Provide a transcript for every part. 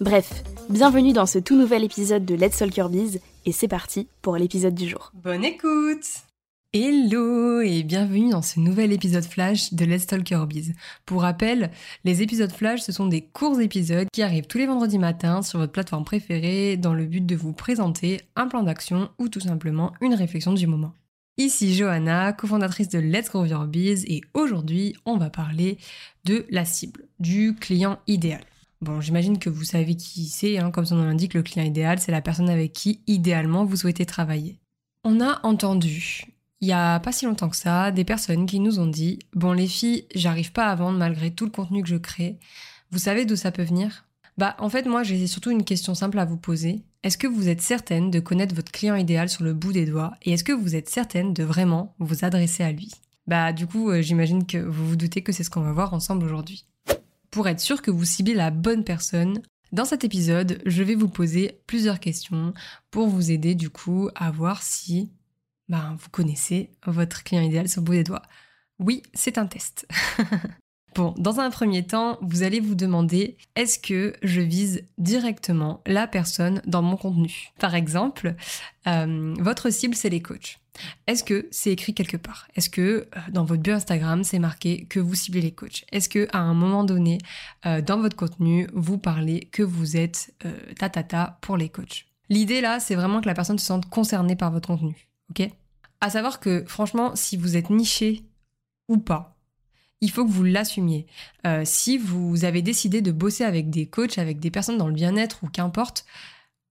Bref, bienvenue dans ce tout nouvel épisode de Let's Talk Your Biz et c'est parti pour l'épisode du jour. Bonne écoute Hello et bienvenue dans ce nouvel épisode flash de Let's Talk Your Biz. Pour rappel, les épisodes flash, ce sont des courts épisodes qui arrivent tous les vendredis matins sur votre plateforme préférée dans le but de vous présenter un plan d'action ou tout simplement une réflexion du moment. Ici Johanna, cofondatrice de Let's Grow Your Biz et aujourd'hui on va parler de la cible, du client idéal. Bon, j'imagine que vous savez qui c'est, hein, comme son nom l'indique, le client idéal, c'est la personne avec qui, idéalement, vous souhaitez travailler. On a entendu, il y a pas si longtemps que ça, des personnes qui nous ont dit Bon, les filles, j'arrive pas à vendre malgré tout le contenu que je crée. Vous savez d'où ça peut venir? Bah, en fait, moi, j'ai surtout une question simple à vous poser. Est-ce que vous êtes certaine de connaître votre client idéal sur le bout des doigts Et est-ce que vous êtes certaine de vraiment vous adresser à lui? Bah, du coup, euh, j'imagine que vous vous doutez que c'est ce qu'on va voir ensemble aujourd'hui pour être sûr que vous ciblez la bonne personne. Dans cet épisode, je vais vous poser plusieurs questions pour vous aider du coup à voir si ben, vous connaissez votre client idéal sur le bout des doigts. Oui, c'est un test. Bon, dans un premier temps, vous allez vous demander est-ce que je vise directement la personne dans mon contenu? Par exemple, euh, votre cible, c'est les coachs. Est-ce que c'est écrit quelque part? Est-ce que euh, dans votre bio Instagram, c'est marqué que vous ciblez les coachs? Est-ce que à un moment donné, euh, dans votre contenu, vous parlez que vous êtes tatata ta, pour les coachs? L'idée là, c'est vraiment que la personne se sente concernée par votre contenu. Ok? À savoir que franchement, si vous êtes niché ou pas, il faut que vous l'assumiez. Euh, si vous avez décidé de bosser avec des coachs, avec des personnes dans le bien-être ou qu'importe,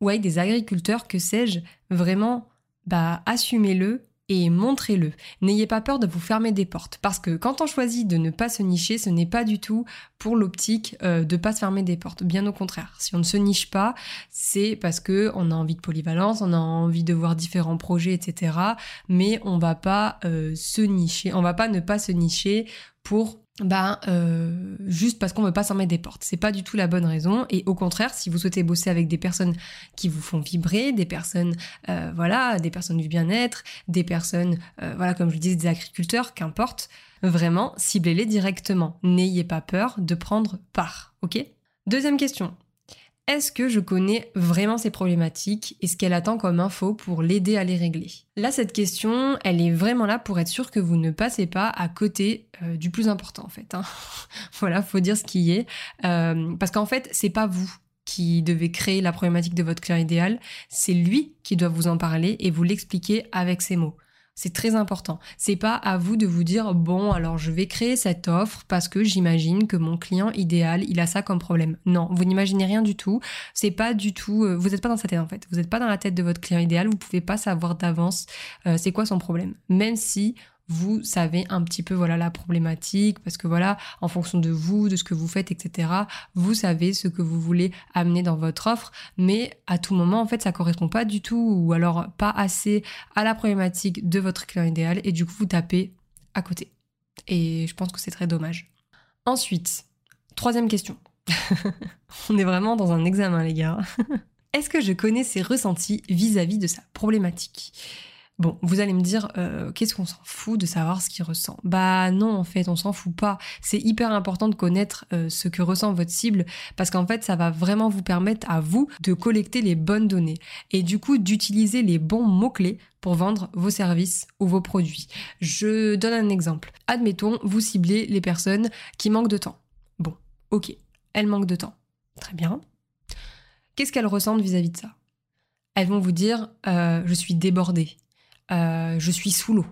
ou avec des agriculteurs, que sais-je, vraiment, bah, assumez-le et montrez-le. N'ayez pas peur de vous fermer des portes parce que quand on choisit de ne pas se nicher, ce n'est pas du tout pour l'optique euh, de pas se fermer des portes. Bien au contraire, si on ne se niche pas, c'est parce que on a envie de polyvalence, on a envie de voir différents projets, etc. Mais on va pas euh, se nicher, on va pas ne pas se nicher pour ben euh, juste parce qu'on veut pas s'en mettre des portes. C'est pas du tout la bonne raison. Et au contraire, si vous souhaitez bosser avec des personnes qui vous font vibrer, des personnes, euh, voilà, des personnes du bien-être, des personnes, euh, voilà, comme je le disais, des agriculteurs, qu'importe, vraiment, ciblez-les directement. N'ayez pas peur de prendre part, ok? Deuxième question est-ce que je connais vraiment ses problématiques et ce qu'elle attend comme info pour l'aider à les régler? Là, cette question, elle est vraiment là pour être sûr que vous ne passez pas à côté euh, du plus important en fait. Hein. voilà, faut dire ce qui est. Euh, parce qu'en fait, c'est pas vous qui devez créer la problématique de votre client idéal, c'est lui qui doit vous en parler et vous l'expliquer avec ses mots. C'est très important. C'est pas à vous de vous dire bon alors je vais créer cette offre parce que j'imagine que mon client idéal il a ça comme problème. Non, vous n'imaginez rien du tout. C'est pas du tout. Euh, vous n'êtes pas dans sa tête en fait. Vous n'êtes pas dans la tête de votre client idéal. Vous pouvez pas savoir d'avance euh, c'est quoi son problème. Même si vous savez un petit peu voilà la problématique parce que voilà en fonction de vous de ce que vous faites etc vous savez ce que vous voulez amener dans votre offre mais à tout moment en fait ça correspond pas du tout ou alors pas assez à la problématique de votre client idéal et du coup vous tapez à côté. Et je pense que c'est très dommage. Ensuite troisième question. On est vraiment dans un examen les gars. Est-ce que je connais ses ressentis vis à -vis de sa problématique? Bon, vous allez me dire, euh, qu'est-ce qu'on s'en fout de savoir ce qu'il ressent? Bah non, en fait, on s'en fout pas. C'est hyper important de connaître euh, ce que ressent votre cible parce qu'en fait, ça va vraiment vous permettre à vous de collecter les bonnes données et du coup d'utiliser les bons mots-clés pour vendre vos services ou vos produits. Je donne un exemple. Admettons, vous ciblez les personnes qui manquent de temps. Bon, ok, elles manquent de temps. Très bien. Qu'est-ce qu'elles ressentent vis-à-vis de ça? Elles vont vous dire, euh, je suis débordée je suis sous l'eau.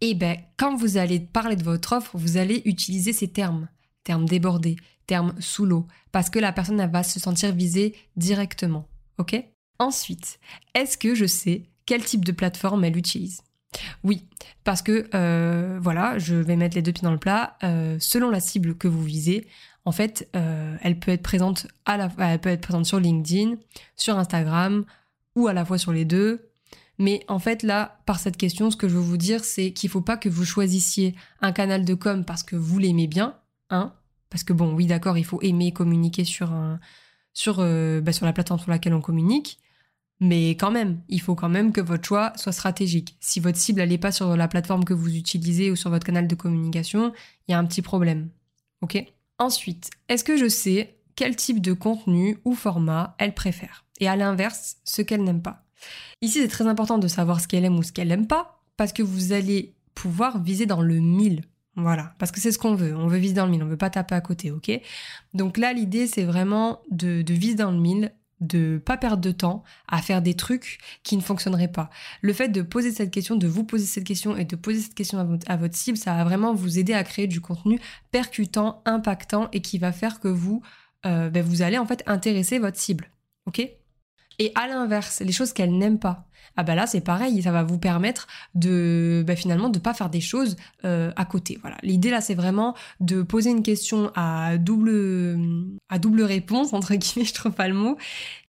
Et ben, quand vous allez parler de votre offre, vous allez utiliser ces termes, termes débordés, termes sous l'eau, parce que la personne elle va se sentir visée directement. Ok? Ensuite, est-ce que je sais quel type de plateforme elle utilise? Oui, parce que euh, voilà, je vais mettre les deux pieds dans le plat. Euh, selon la cible que vous visez, en fait, euh, elle peut être présente elle peut être présente sur LinkedIn, sur Instagram ou à la fois sur les deux. Mais en fait, là, par cette question, ce que je veux vous dire, c'est qu'il ne faut pas que vous choisissiez un canal de com parce que vous l'aimez bien, hein, parce que bon, oui, d'accord, il faut aimer communiquer sur un, sur, euh, bah, sur la plateforme sur laquelle on communique, mais quand même, il faut quand même que votre choix soit stratégique. Si votre cible n'est pas sur la plateforme que vous utilisez ou sur votre canal de communication, il y a un petit problème. Ok? Ensuite, est-ce que je sais quel type de contenu ou format elle préfère? Et à l'inverse, ce qu'elle n'aime pas. Ici, c'est très important de savoir ce qu'elle aime ou ce qu'elle n'aime pas, parce que vous allez pouvoir viser dans le mille. Voilà, parce que c'est ce qu'on veut. On veut viser dans le mille, on veut pas taper à côté, ok? Donc là, l'idée, c'est vraiment de, de viser dans le mille, de pas perdre de temps à faire des trucs qui ne fonctionneraient pas. Le fait de poser cette question, de vous poser cette question et de poser cette question à votre, cible, ça va vraiment vous aider à créer du contenu percutant, impactant et qui va faire que vous, euh, ben, vous allez en fait intéresser votre cible. Ok? Et à l'inverse, les choses qu'elle n'aime pas, ah bah là c'est pareil, ça va vous permettre de bah finalement de pas faire des choses euh, à côté. Voilà, l'idée là c'est vraiment de poser une question à double à double réponse entre guillemets, je trouve pas le mot,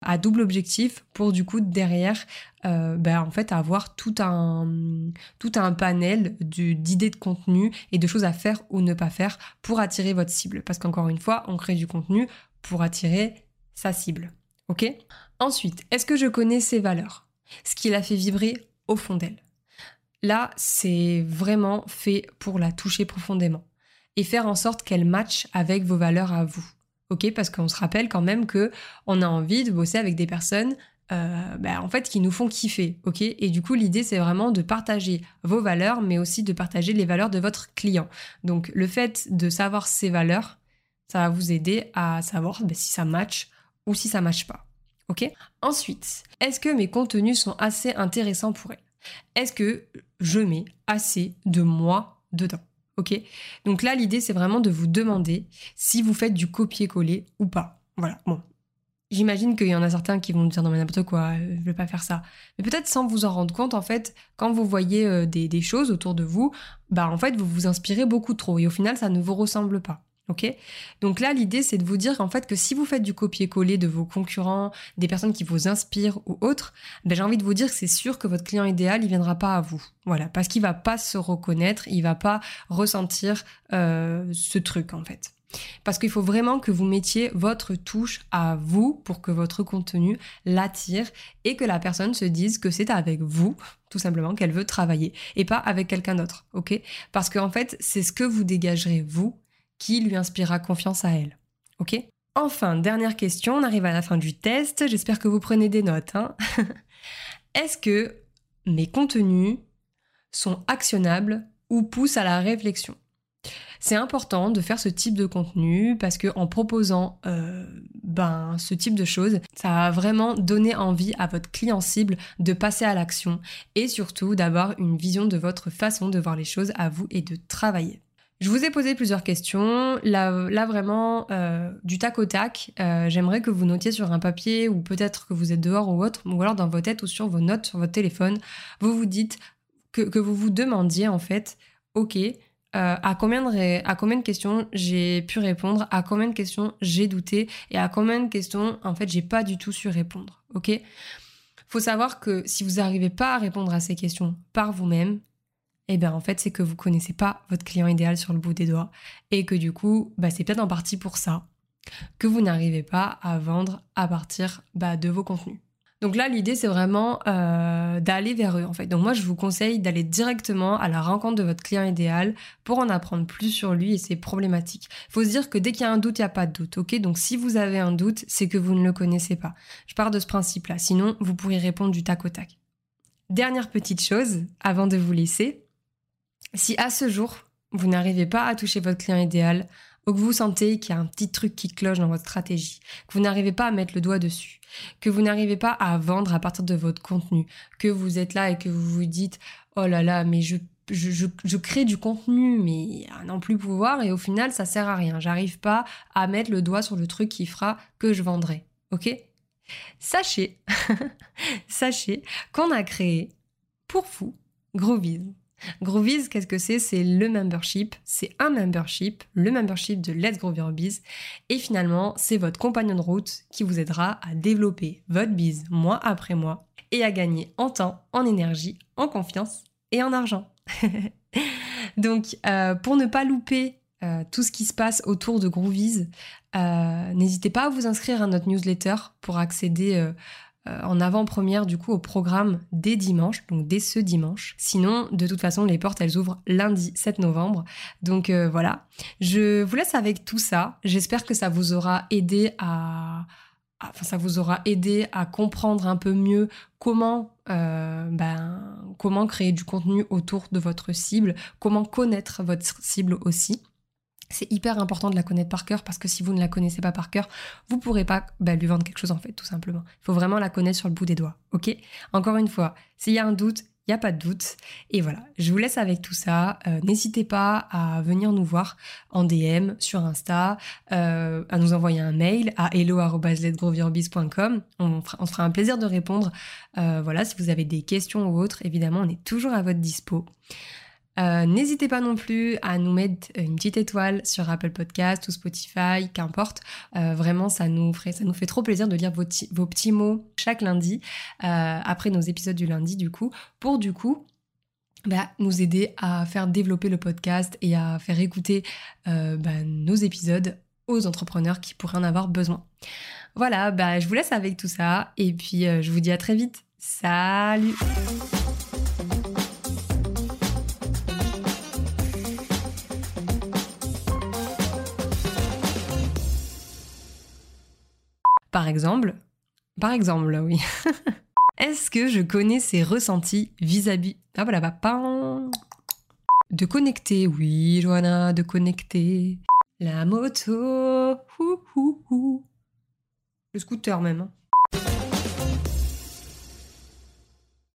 à double objectif pour du coup derrière bah, en fait avoir tout un tout un panel d'idées de contenu et de choses à faire ou ne pas faire pour attirer votre cible. Parce qu'encore une fois on crée du contenu pour attirer sa cible. Ok? Ensuite, est-ce que je connais ses valeurs? Ce qui la fait vibrer au fond d'elle. Là, c'est vraiment fait pour la toucher profondément et faire en sorte qu'elle matche avec vos valeurs à vous. Ok, parce qu'on se rappelle quand même que on a envie de bosser avec des personnes euh, bah, en fait qui nous font kiffer, ok? Et du coup l'idée c'est vraiment de partager vos valeurs, mais aussi de partager les valeurs de votre client. Donc le fait de savoir ses valeurs, ça va vous aider à savoir bah, si ça match ou si ça match pas. Ok Ensuite, est-ce que mes contenus sont assez intéressants pour elle? Est-ce que je mets assez de moi dedans? Ok Donc là, l'idée, c'est vraiment de vous demander si vous faites du copier-coller ou pas. Voilà, bon. J'imagine qu'il y en a certains qui vont me dire non mais n'importe quoi, euh, je ne vais pas faire ça. Mais peut-être sans vous en rendre compte, en fait, quand vous voyez euh, des, des choses autour de vous, bah en fait vous vous inspirez beaucoup trop et au final ça ne vous ressemble pas. Ok Donc là, l'idée, c'est de vous dire en fait que si vous faites du copier-coller de vos concurrents, des personnes qui vous inspirent ou autres, ben, j'ai envie de vous dire que c'est sûr que votre client idéal, il viendra pas à vous. Voilà, parce qu'il va pas se reconnaître, il va pas ressentir euh, ce truc en fait. Parce qu'il faut vraiment que vous mettiez votre touche à vous pour que votre contenu l'attire et que la personne se dise que c'est avec vous, tout simplement, qu'elle veut travailler et pas avec quelqu'un d'autre, ok Parce qu'en fait, c'est ce que vous dégagerez vous qui lui inspirera confiance à elle. Enfin, dernière question, on arrive à la fin du test, j'espère que vous prenez des notes. Hein. Est-ce que mes contenus sont actionnables ou poussent à la réflexion? C'est important de faire ce type de contenu parce que en proposant euh, ben ce type de choses, ça va vraiment donner envie à votre client cible de passer à l'action et surtout d'avoir une vision de votre façon de voir les choses à vous et de travailler. Je vous ai posé plusieurs questions. Là, vraiment, euh, du tac au tac, euh, j'aimerais que vous notiez sur un papier ou peut-être que vous êtes dehors ou autre, ou alors dans vos têtes ou sur vos notes sur votre téléphone, vous vous dites que, vous vous demandiez en fait, ok, euh, à, combien de à combien questions j'ai pu répondre, à combien de questions j'ai douté? Et à combien de questions en fait j'ai pas du tout su répondre, ok? Faut savoir que si vous n'arrivez pas à répondre à ces questions par vous-même, eh bien en fait c'est que vous connaissez pas votre client idéal sur le bout des doigts et que du coup bah, c'est peut-être en partie pour ça que vous n'arrivez pas à vendre à partir bah, de vos contenus. Donc là, l'idée, c'est vraiment euh, d'aller vers eux, en fait. Donc moi, je vous conseille d'aller directement à la rencontre de votre client idéal pour en apprendre plus sur lui et ses problématiques. Il faut se dire que dès qu'il y a un doute, il n'y a pas de doute, ok? Donc si vous avez un doute, c'est que vous ne le connaissez pas. Je pars de ce principe-là. Sinon, vous pourrez répondre du tac au tac. Dernière petite chose, avant de vous laisser, si à ce jour, vous n'arrivez pas à toucher votre client idéal, ou que vous sentez qu'il y a un petit truc qui cloche dans votre stratégie, que vous n'arrivez pas à mettre le doigt dessus, que vous n'arrivez pas à vendre à partir de votre contenu, que vous êtes là et que vous vous dites oh là là, mais je crée du contenu, mais à n'en plus pouvoir, et au final, ça sert à rien. J'arrive pas à mettre le doigt sur le truc qui fera que je vendrai. Ok? Sachez, sachez qu'on a créé pour vous Groovies. Groovies, qu'est-ce que c'est? C'est le membership. C'est un membership, le membership de Let's Grow Your Biz. Et finalement, c'est votre compagnon de route qui vous aidera à développer votre biz mois après mois et à gagner en temps, en énergie, en confiance et en argent. Donc, euh, pour ne pas louper euh, tout ce qui se passe autour de Groovies, euh, n'hésitez pas à vous inscrire à notre newsletter pour accéder en avant-première du coup au programme dès dimanche, donc dès ce dimanche. Sinon, de toute façon, les portes elles ouvrent lundi 7 novembre. Donc voilà, je vous laisse avec tout ça. J'espère que ça vous aura aidé à ça vous aura aidé à comprendre un peu mieux euh, ben, comment créer du contenu autour de votre cible, comment connaître votre cible aussi. C'est hyper important de la connaître par cœur parce que si vous ne la connaissez pas par cœur, vous pourrez pas ben, lui vendre quelque chose en fait, tout simplement. Il faut vraiment la connaître sur le bout des doigts, ok? Encore une fois, s'il y a un doute, il n'y a pas de doute. Et voilà, je vous laisse avec tout ça. Euh, n'hésitez pas à venir nous voir en DM sur Insta, euh, à nous envoyer un mail à hello.letgrowyourbiz.com. On, on fera un plaisir de répondre. Euh, voilà, si vous avez des questions ou autres, évidemment, on est toujours à votre dispo. Euh, n'hésitez pas non plus à nous mettre une petite étoile sur Apple Podcast ou Spotify, qu'importe. Euh, vraiment, ça nous, ferait, ça nous fait trop plaisir de lire vos, petits mots chaque lundi, euh, après nos épisodes du lundi du coup, pour du coup bah, nous aider à faire développer le podcast et à faire écouter bah, nos épisodes aux entrepreneurs qui pourraient en avoir besoin. Voilà, bah, je vous laisse avec tout ça et puis je vous dis à très vite. Salut Par exemple, par exemple, oui. Est-ce que je connais ses ressentis vis-à-vis Ah voilà, bah, de connecter, oui, Johanna, de connecter. La moto, le scooter même. Hein.